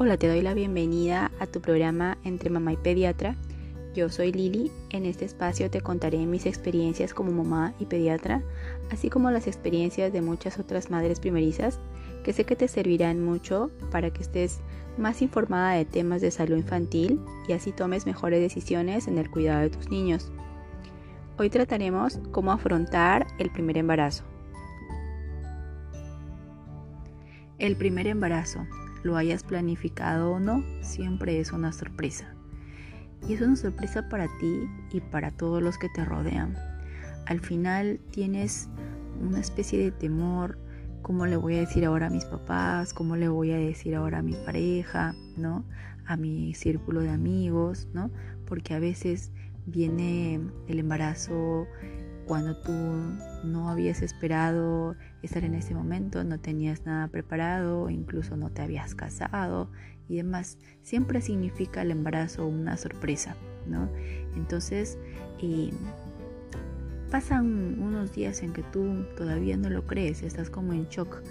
Hola, te doy la bienvenida a tu programa Entre Mamá y Pediatra. Yo soy Lili. En este espacio te contaré mis experiencias como mamá y pediatra, así como las experiencias de muchas otras madres primerizas, que sé que te servirán mucho para que estés más informada de temas de salud infantil y así tomes mejores decisiones en el cuidado de tus niños. Hoy trataremos cómo afrontar el primer embarazo. El primer embarazo lo hayas planificado o no, siempre es una sorpresa. Y es una sorpresa para ti y para todos los que te rodean. Al final tienes una especie de temor, cómo le voy a decir ahora a mis papás, cómo le voy a decir ahora a mi pareja, ¿no? A mi círculo de amigos, ¿no? Porque a veces viene el embarazo cuando tú no habías esperado estar en ese momento, no tenías nada preparado, incluso no te habías casado y demás. Siempre significa el embarazo una sorpresa, ¿no? Entonces, pasan unos días en que tú todavía no lo crees, estás como en shock.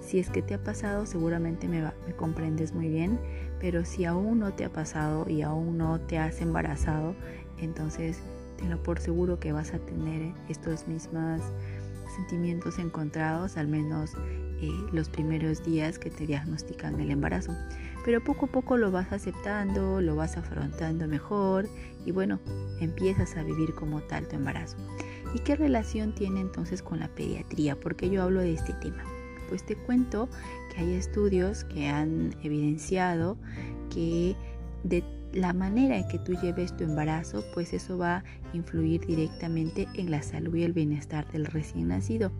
Si es que te ha pasado, seguramente me, me comprendes muy bien, pero si aún no te ha pasado y aún no te has embarazado, entonces tenlo por seguro que vas a tener estos mismos sentimientos encontrados, al menos eh, los primeros días que te diagnostican el embarazo. Pero poco a poco lo vas aceptando, lo vas afrontando mejor y bueno, empiezas a vivir como tal tu embarazo. ¿Y qué relación tiene entonces con la pediatría? Porque yo hablo de este tema. Pues te cuento que hay estudios que han evidenciado que de la manera en que tú lleves tu embarazo, pues eso va a influir directamente en la salud y el bienestar del recién nacido.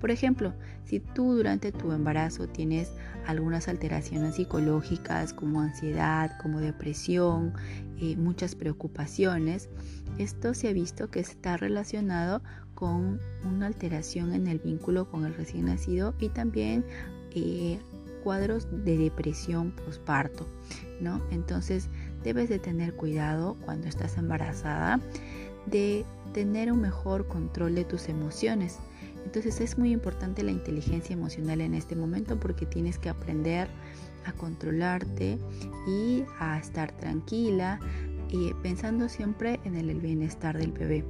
Por ejemplo, si tú durante tu embarazo tienes algunas alteraciones psicológicas como ansiedad, como depresión, eh, muchas preocupaciones, esto se ha visto que está relacionado con una alteración en el vínculo con el recién nacido y también eh, cuadros de depresión postparto, ¿no? Entonces, debes de tener cuidado cuando estás embarazada de tener un mejor control de tus emociones. Entonces es muy importante la inteligencia emocional en este momento porque tienes que aprender a controlarte y a estar tranquila y pensando siempre en el bienestar del bebé.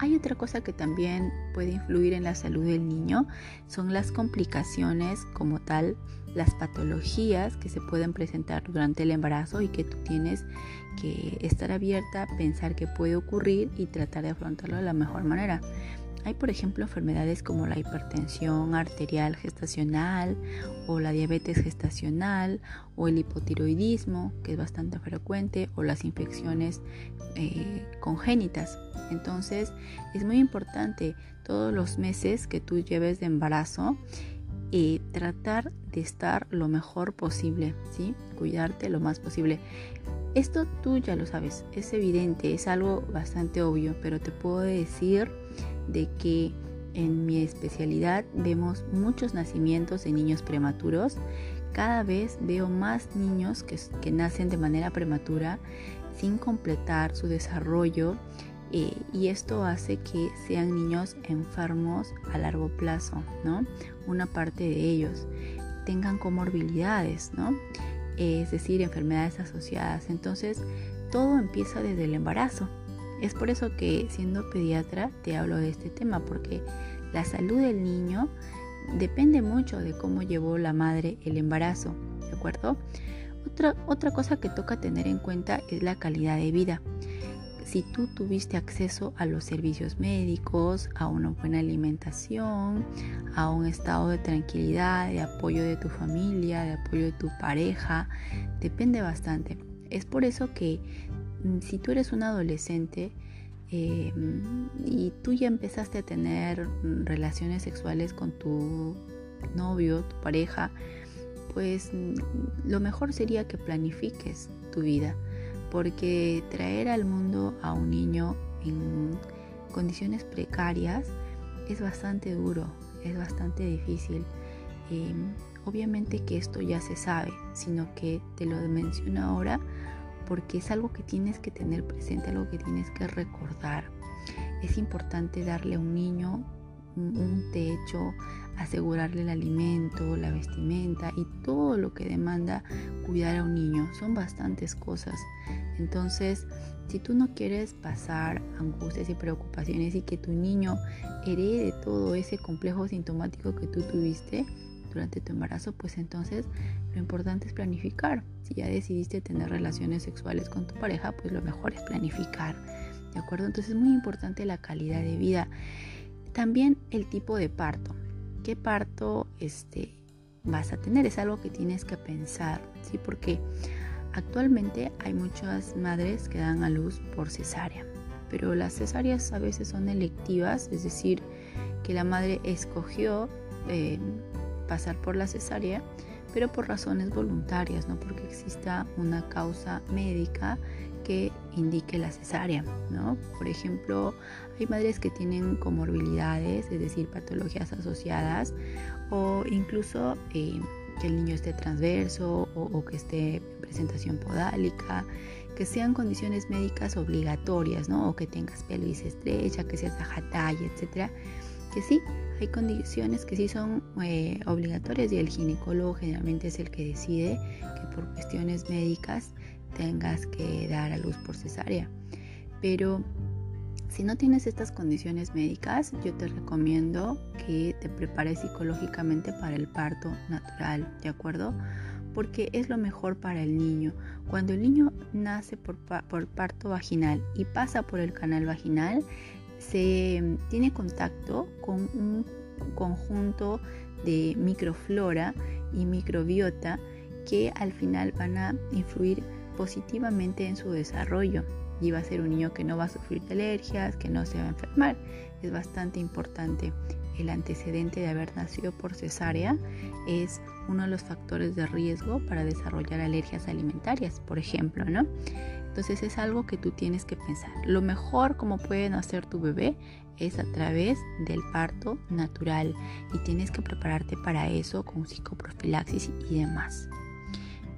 Hay otra cosa que también puede influir en la salud del niño, son las complicaciones como tal, las patologías que se pueden presentar durante el embarazo y que tú tienes que estar abierta, pensar que puede ocurrir y tratar de afrontarlo de la mejor manera. Hay, por ejemplo, enfermedades como la hipertensión arterial gestacional o la diabetes gestacional o el hipotiroidismo, que es bastante frecuente, o las infecciones eh, congénitas. Entonces, es muy importante todos los meses que tú lleves de embarazo y tratar de estar lo mejor posible, ¿sí? Cuidarte lo más posible. Esto tú ya lo sabes, es evidente, es algo bastante obvio, pero te puedo decir de que en mi especialidad vemos muchos nacimientos de niños prematuros. Cada vez veo más niños que, que nacen de manera prematura sin completar su desarrollo eh, y esto hace que sean niños enfermos a largo plazo, ¿no? Una parte de ellos tengan comorbilidades, ¿no? Es decir, enfermedades asociadas. Entonces, todo empieza desde el embarazo. Es por eso que siendo pediatra te hablo de este tema, porque la salud del niño depende mucho de cómo llevó la madre el embarazo, ¿de acuerdo? Otra, otra cosa que toca tener en cuenta es la calidad de vida. Si tú tuviste acceso a los servicios médicos, a una buena alimentación, a un estado de tranquilidad, de apoyo de tu familia, de apoyo de tu pareja, depende bastante. Es por eso que Mm, si tú eres un adolescente eh, y tú ya empezaste a tener mm, relaciones sexuales con tu novio, tu pareja, pues mm, lo mejor sería que planifiques tu vida, porque traer al mundo a un niño en condiciones precarias es bastante duro, es bastante difícil. Em, obviamente que esto ya se sabe, sino que te lo menciono ahora porque es algo que tienes que tener presente, algo que tienes que recordar. Es importante darle a un niño un techo, asegurarle el alimento, la vestimenta y todo lo que demanda cuidar a un niño. Son bastantes cosas. Entonces, si tú no quieres pasar angustias y preocupaciones y que tu niño herede todo ese complejo sintomático que tú tuviste durante tu embarazo, pues entonces lo importante es planificar. Si ya decidiste tener relaciones sexuales con tu pareja, pues lo mejor es planificar. ¿De acuerdo? Entonces es muy importante la calidad de vida. También el tipo de parto. ¿Qué parto este, vas a tener? Es algo que tienes que pensar, ¿sí? Porque actualmente hay muchas madres que dan a luz por cesárea, pero las cesáreas a veces son electivas, es decir, que la madre escogió eh, pasar por la cesárea, pero por razones voluntarias, no porque exista una causa médica que indique la cesárea, ¿no? Por ejemplo, hay madres que tienen comorbilidades, es decir, patologías asociadas, o incluso eh, que el niño esté transverso o, que esté en presentación podálica, que sean condiciones médicas obligatorias, ¿no? O que tengas pelvis estrecha, que seas baja talla, etcétera. Que sí, hay condiciones que sí son eh, obligatorias y el ginecólogo generalmente es el que decide que por cuestiones médicas tengas que dar a luz por cesárea. Pero si no tienes estas condiciones médicas, yo te recomiendo que te prepares psicológicamente para el parto natural, ¿de acuerdo? Porque es lo mejor para el niño. Cuando el niño nace por, por parto vaginal y pasa por el canal vaginal, se tiene contacto con un conjunto de microflora y microbiota que al final van a influir positivamente en su desarrollo y va a ser un niño que no va a sufrir de alergias, que no se va a enfermar. Es bastante importante. El antecedente de haber nacido por cesárea es uno de los factores de riesgo para desarrollar alergias alimentarias, por ejemplo, ¿no? Entonces es algo que tú tienes que pensar. Lo mejor como puede nacer tu bebé es a través del parto natural y tienes que prepararte para eso con psicoprofilaxis y demás.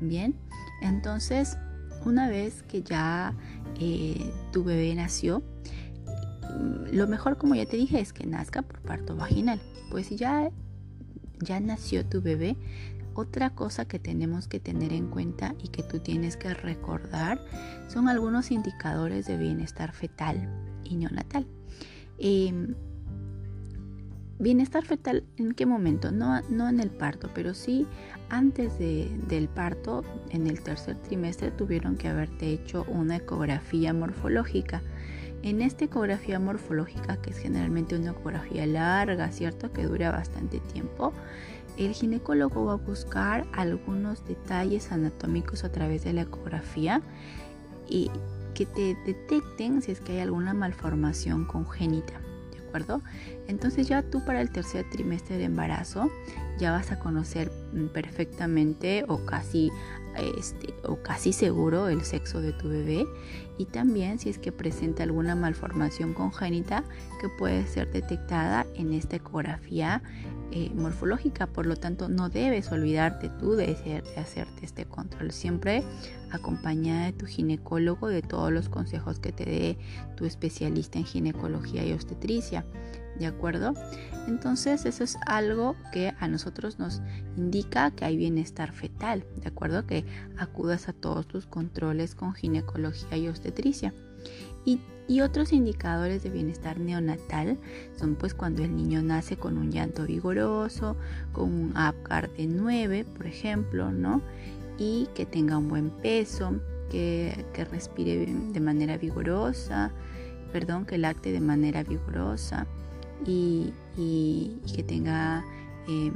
Bien, entonces una vez que ya eh, tu bebé nació, mm, lo mejor, como ya te dije, es que nazca por parto vaginal. Pues si ya, ya nació tu bebé, otra cosa que tenemos que tener en cuenta y que tú tienes que recordar son algunos indicadores de bienestar fetal y neonatal. Em, Bienestar fetal, ¿en qué momento? No, no en el parto, pero sí antes del parto, en el tercer trimestre, tuvieron que haberte hecho una ecografía morfológica. En esta ecografía morfológica, que es generalmente una ecografía larga, ¿cierto? Que dura bastante tiempo, el ginecólogo va a buscar algunos detalles anatómicos a través de la ecografía y que te detecten si es que hay alguna malformación congénita. Entonces ya tú para el tercer trimestre de embarazo ya vas a conocer mm, perfectamente o casi este, o casi seguro el sexo de tu bebé y también si es que presenta alguna malformación congénita que puede ser detectada en esta ecografía eh, morfológica. Por lo tanto, no debes olvidarte tú de, de hacerte este control. Siempre acompañada de tu ginecólogo, de todos los consejos que te dé tu especialista en ginecología y obstetricia. ¿De acuerdo? Entonces eso es algo que a nosotros nos indica que hay bienestar fetal. ¿De acuerdo? Que acudas a todos tus controles con ginecología y obstetricia. Y, otros indicadores de bienestar neonatal son pues cuando el niño nace con un llanto vigoroso, con un APGAR de 9, por ejemplo, ¿no? Y que tenga un buen peso, que, respire de manera vigorosa, perdón, que lacte de manera vigorosa y, que tenga em,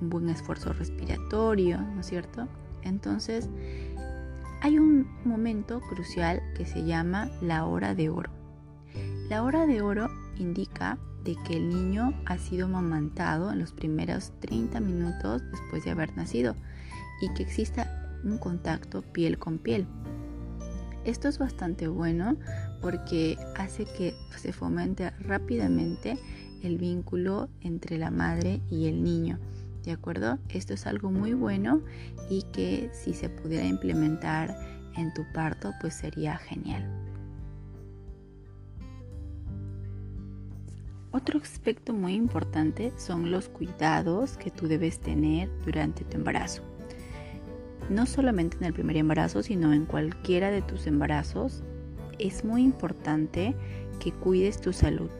un buen esfuerzo respiratorio, ¿no es cierto? Entonces, hay un momento crucial que se llama la hora de oro. La hora de oro indica de que el niño ha sido mamantado en los primeros 30 minutos después de haber nacido y que exista un contacto piel con piel. Esto es bastante bueno porque hace que se fomente rápidamente el vínculo entre la madre y el niño. ¿De acuerdo? Esto es algo muy bueno y que si se pudiera implementar en tu parto, pues sería genial. Otro aspecto muy importante son los cuidados que tú debes tener durante tu embarazo. No solamente en el primer embarazo, sino en cualquiera de tus embarazos, es muy importante que cuides tu salud.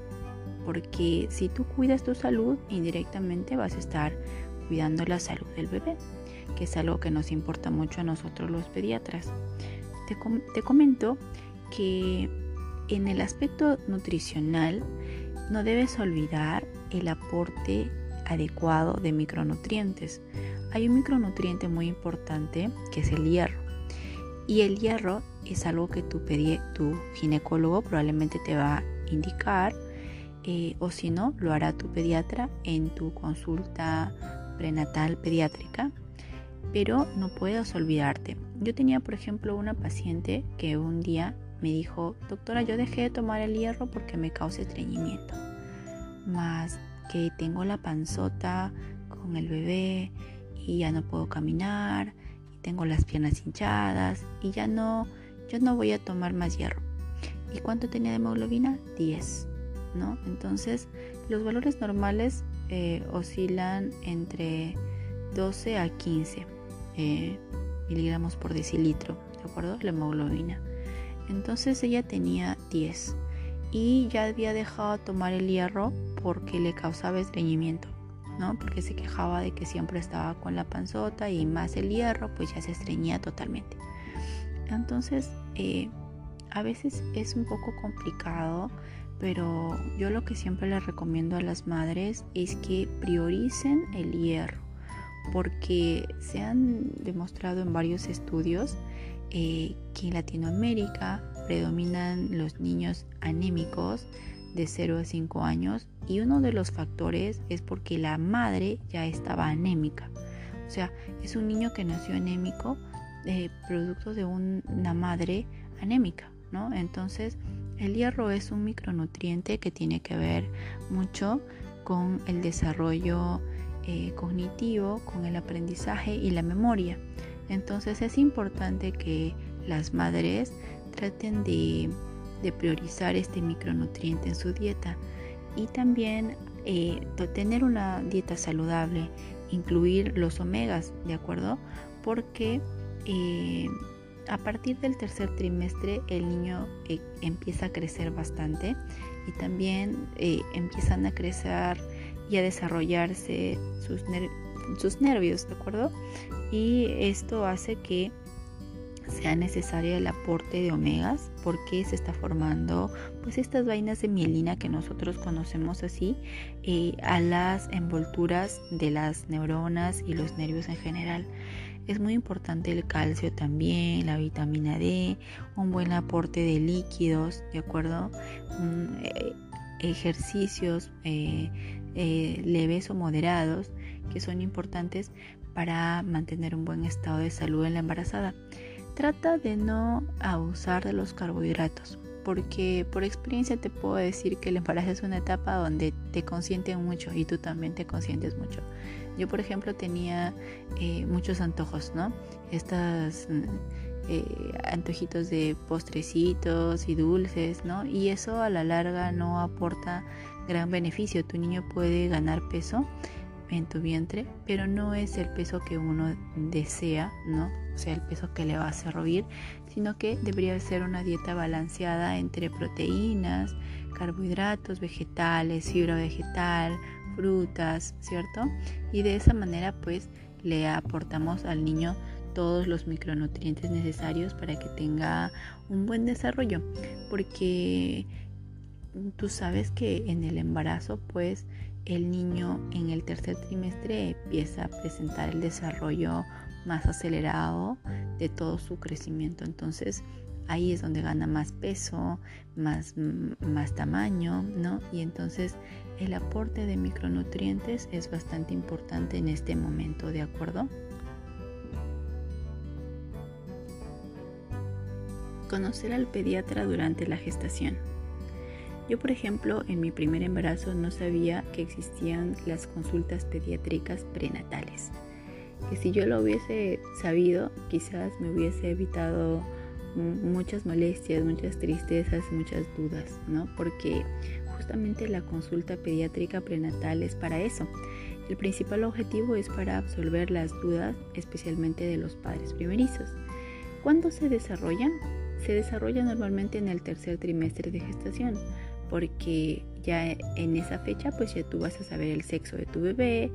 Porque si tú cuidas tu salud, indirectamente vas a estar cuidando la salud del bebé, que es algo que nos importa mucho a nosotros los pediatras. Te, te comento que en el aspecto nutricional no debes olvidar el aporte adecuado de micronutrientes. Hay un micronutriente muy importante que es el hierro. Y el hierro es algo que tu, tu ginecólogo probablemente te va a indicar eh, o si no, lo hará tu pediatra en tu consulta prenatal pediátrica. Pero no puedes olvidarte. Yo tenía, por ejemplo, una paciente que un día me dijo, doctora, yo dejé de tomar el hierro porque me causa estreñimiento. Más que tengo la panzota con el bebé y ya no puedo caminar y tengo las piernas hinchadas y ya no, yo no voy a tomar más hierro. ¿Y cuánto tenía de hemoglobina? 10, ¿no? Entonces, los valores normales eh, oscilan entre 12 a 15 eh, miligramos por decilitro, ¿de acuerdo? La hemoglobina. Entonces ella tenía 10 y ya había dejado de tomar el hierro porque le causaba estreñimiento, ¿no? Porque se quejaba de que siempre estaba con la panzota y más el hierro, pues ya se estreñía totalmente. Entonces, eh, a veces es un poco complicado, pero yo lo que siempre les recomiendo a las madres es que prioricen el hierro, porque se han demostrado en varios estudios eh, que en Latinoamérica predominan los niños anémicos de 0 a 5 años y uno de los factores es porque la madre ya estaba anémica. O sea, es un niño que nació anémico de producto de una madre anémica, ¿no? Entonces, el hierro es un micronutriente que tiene que ver mucho con el desarrollo eh, cognitivo, con el aprendizaje y la memoria. Entonces es importante que las madres traten de, priorizar este micronutriente en su dieta y también eh, tener una dieta saludable, incluir los omegas, ¿de acuerdo? Porque eh, a partir del tercer trimestre el niño eh, empieza a crecer bastante y también empiezan a crecer y a desarrollarse sus, nervios, ¿de acuerdo? Y esto hace que sea necesario el aporte de omegas porque se está formando pues estas vainas de mielina que nosotros conocemos así eh, a las envolturas de las neuronas y los nervios en general. Es muy importante el calcio también, la vitamina D, un buen aporte de líquidos, ¿de acuerdo? Eh, ejercicios eh, leves o moderados que son importantes para mantener un buen estado de salud en la embarazada. Trata de no abusar de los carbohidratos, porque por experiencia te puedo decir que el embarazo es una etapa donde te consienten mucho y tú también te consientes mucho. Yo, por ejemplo, tenía eh, muchos antojos, ¿no? Estas mm, eh, antojitos de postrecitos y dulces, ¿no? Y eso a la larga no aporta gran beneficio. Tu niño puede ganar peso en tu vientre, pero no es el peso que uno desea, ¿no? O sea, el peso que le va a hacer ruir, sino que debería ser una dieta balanceada entre proteínas, carbohidratos, vegetales, fibra vegetal, frutas, ¿cierto? Y de esa manera pues le aportamos al niño todos los micronutrientes necesarios para que tenga un buen desarrollo, porque tú sabes que en el embarazo pues el niño en el tercer trimestre empieza a presentar el desarrollo más acelerado de todo su crecimiento. Entonces ahí es donde gana más peso, más, más tamaño, ¿no? Y entonces el aporte de micronutrientes es bastante importante en este momento, ¿de acuerdo? Conocer al pediatra durante la gestación. Yo, por ejemplo, en mi primer embarazo no sabía que existían las consultas pediátricas prenatales. Que si yo lo hubiese sabido, quizás me hubiese evitado muchas molestias, muchas tristezas, muchas dudas, ¿no? Porque justamente la consulta pediátrica prenatal es para eso. El principal objetivo es para absolver las dudas, especialmente de los padres primerizos. ¿Cuándo se desarrollan? Se desarrolla normalmente en el tercer trimestre de gestación, porque ya en esa fecha pues ya tú vas a saber el sexo de tu bebé,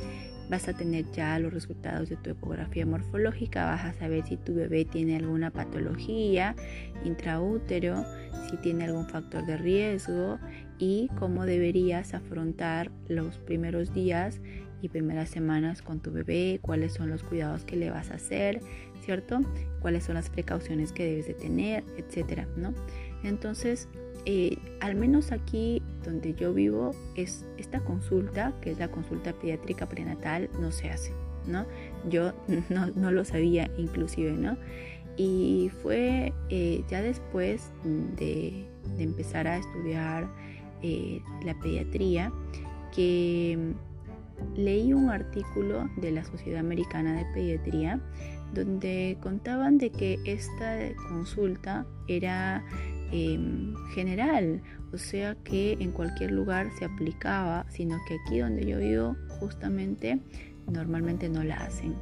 vas a tener ya los resultados de tu ecografía morfológica, vas a saber si tu bebé tiene alguna patología intraútero, si tiene algún factor de riesgo y cómo deberías afrontar los primeros días y primeras semanas con tu bebé, cuáles son los cuidados que le vas a hacer, ¿cierto? Cuáles son las precauciones que debes de tener, etcétera, ¿no? Entonces, eh, al menos aquí donde yo vivo, es esta consulta, que es la consulta pediátrica prenatal, no se hace, ¿no? Yo no, lo sabía inclusive, ¿no? Y fue eh, ya después de, empezar a estudiar eh, la pediatría que leí un artículo de la Sociedad Americana de Pediatría donde contaban de que esta consulta era em, general, o sea que en cualquier lugar se aplicaba, sino que aquí donde yo vivo justamente normalmente no la hacen.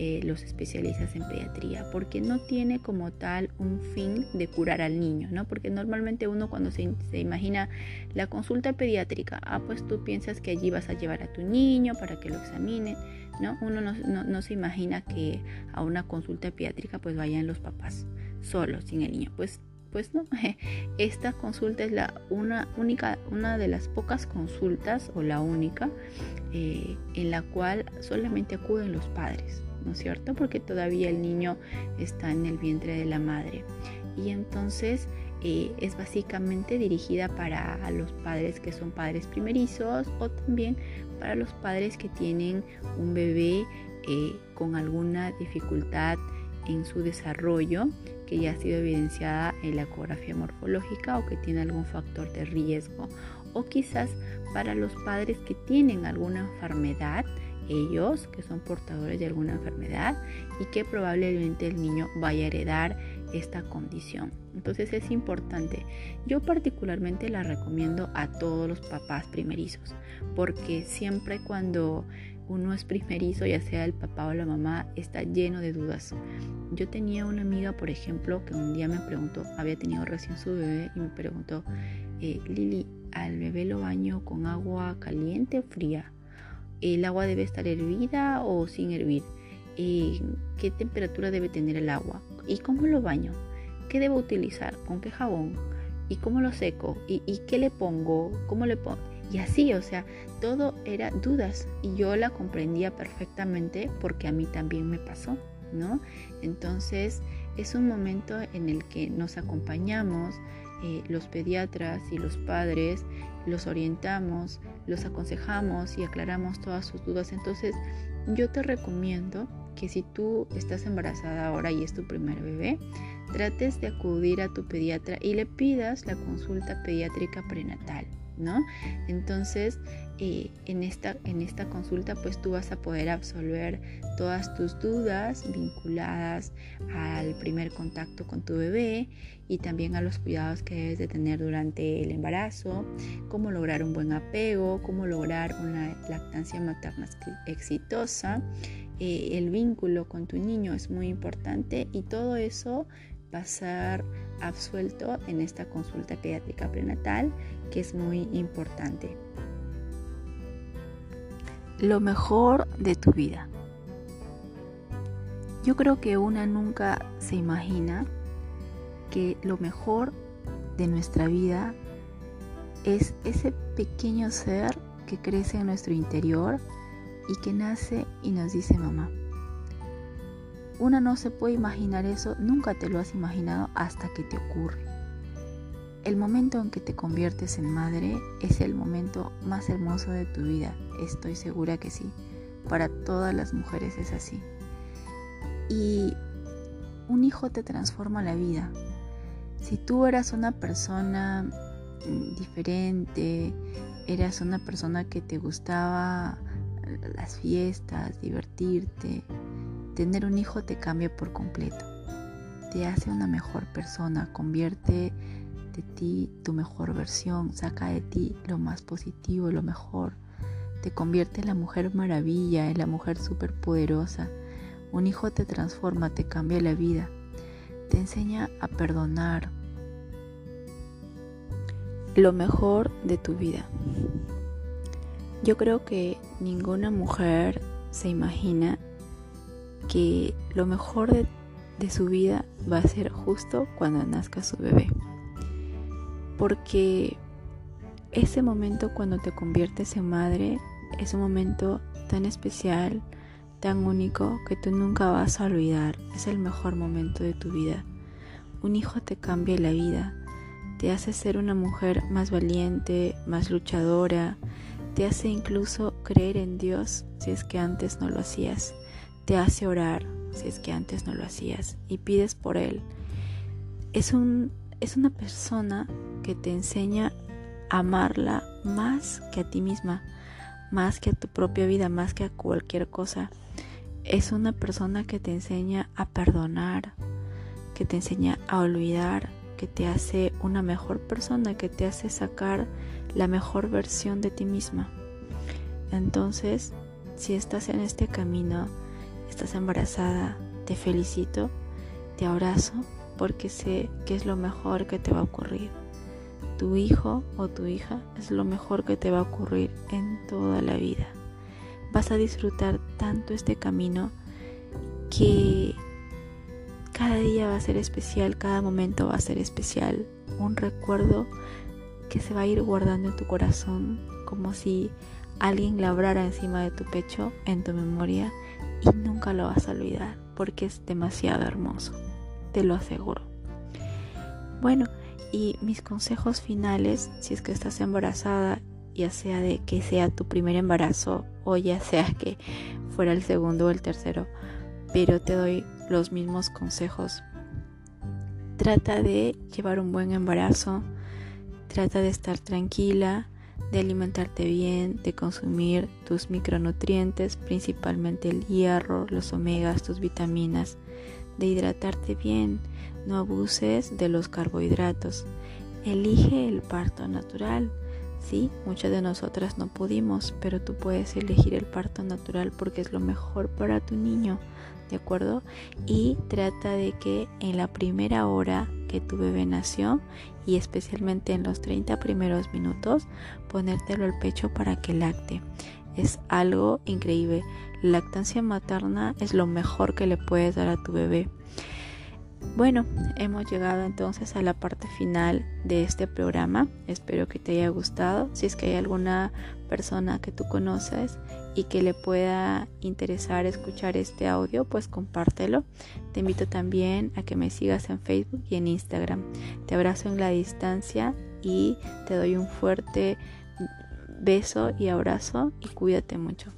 Eh, los especialistas en pediatría, porque no tiene como tal un fin de curar al niño, ¿no? Porque normalmente uno cuando se, imagina la consulta pediátrica, ah, pues tú piensas que allí vas a llevar a tu niño para que lo examine, ¿no? Uno no, se imagina que a una consulta pediátrica pues vayan los papás solos, sin el niño, pues pues no, esta consulta es la una única, una de las pocas consultas o la única eh, en la cual solamente acuden los padres. ¿no es cierto? Porque todavía el niño está en el vientre de la madre. Y entonces eh, es básicamente dirigida para los padres que son padres primerizos o también para los padres que tienen un bebé eh, con alguna dificultad en su desarrollo que ya ha sido evidenciada en la ecografía morfológica o que tiene algún factor de riesgo o quizás para los padres que tienen alguna enfermedad ellos que son portadores de alguna enfermedad y que probablemente el niño vaya a heredar esta condición. Entonces es importante. Yo particularmente la recomiendo a todos los papás primerizos porque siempre cuando uno es primerizo, ya sea el papá o la mamá, está lleno de dudas. Yo tenía una amiga, por ejemplo, que un día me preguntó, había tenido recién su bebé y me preguntó, eh, Lili, ¿al bebé lo baño con agua caliente o fría? el agua debe estar hervida o sin hervir, qué temperatura debe tener el agua y cómo lo baño, qué debo utilizar, con qué jabón y cómo lo seco y, qué le pongo, cómo le pongo. Y así, o sea, todo era dudas y yo la comprendía perfectamente porque a mí también me pasó, ¿no? Entonces es un momento en el que nos acompañamos, eh, los pediatras y los padres los orientamos, los aconsejamos y aclaramos todas sus dudas. Entonces, yo te recomiendo que si tú estás embarazada ahora y es tu primer bebé, trates de acudir a tu pediatra y le pidas la consulta pediátrica prenatal. ¿No? Entonces, eh, en, esta, en esta consulta, pues tú vas a poder absolver todas tus dudas vinculadas al primer contacto con tu bebé y también a los cuidados que debes de tener durante el embarazo, cómo lograr un buen apego, cómo lograr una lactancia materna exitosa. Eh, el vínculo con tu niño es muy importante y todo eso va a ser absuelto en esta consulta pediátrica prenatal que es muy importante. Lo mejor de tu vida. Yo creo que una nunca se imagina que lo mejor de nuestra vida es ese pequeño ser que crece en nuestro interior y que nace y nos dice mamá. Una no se puede imaginar eso, nunca te lo has imaginado hasta que te ocurre. El momento en que te conviertes en madre es el momento más hermoso de tu vida, estoy segura que sí. Para todas las mujeres es así. Y un hijo te transforma la vida. Si tú eras una persona mm, diferente, eras una persona que te gustaba las fiestas, divertirte, Tener un hijo te cambia por completo. Te hace una mejor persona, convierte de ti tu mejor versión, saca de ti lo más positivo, lo mejor. Te convierte en la mujer maravilla, en la mujer superpoderosa. Un hijo te transforma, te cambia la vida. Te enseña a perdonar. Lo mejor de tu vida. Yo creo que ninguna mujer se imagina que lo mejor de, de, su vida va a ser justo cuando nazca su bebé. Porque ese momento cuando te conviertes en madre es un momento tan especial, tan único que tú nunca vas a olvidar. Es el mejor momento de tu vida. Un hijo te cambia la vida, te hace ser una mujer más valiente, más luchadora, te hace incluso creer en Dios si es que antes no lo hacías, te hace orar si es que antes no lo hacías y pides por Él. Es, un, es una persona que te enseña a amarla más que a ti misma, más que a tu propia vida, más que a cualquier cosa. Es una persona que te enseña a perdonar, que te enseña a olvidar, que te hace una mejor persona, que te hace sacar la mejor versión de ti misma. Entonces, si estás en este camino, estás embarazada, te felicito, te abrazo, porque sé que es lo mejor que te va a ocurrir. Tu hijo o tu hija es lo mejor que te va a ocurrir en toda la vida. Vas a disfrutar tanto este camino que cada día va a ser especial, cada momento va a ser especial. Un recuerdo que se va a ir guardando en tu corazón como si alguien labrara encima de tu pecho, en tu memoria, y nunca lo vas a olvidar porque es demasiado hermoso, te lo aseguro. Bueno, y mis consejos finales, si es que estás embarazada, ya sea de que sea tu primer embarazo o ya sea que fuera el segundo o el tercero, pero te doy los mismos consejos. Trata de llevar un buen embarazo, trata de estar tranquila, de alimentarte bien, de consumir tus micronutrientes, principalmente el hierro, los omegas, tus vitaminas, de hidratarte bien, no abuses de los carbohidratos. Elige el parto natural. Sí, muchas de nosotras no pudimos, pero tú puedes elegir el parto natural porque es lo mejor para tu niño, ¿de acuerdo? Y trata de que en la primera hora que tu bebé nació y especialmente en los 30 primeros minutos ponértelo al pecho para que lacte. Es algo increíble. La lactancia materna es lo mejor que le puedes dar a tu bebé. Bueno, hemos llegado entonces a la parte final de este programa. Espero que te haya gustado. Si es que hay alguna persona que tú conoces y que le pueda interesar escuchar este audio, pues compártelo. Te invito también a que me sigas en Facebook y en Instagram. Te abrazo en la distancia y te doy un fuerte beso y abrazo y cuídate mucho.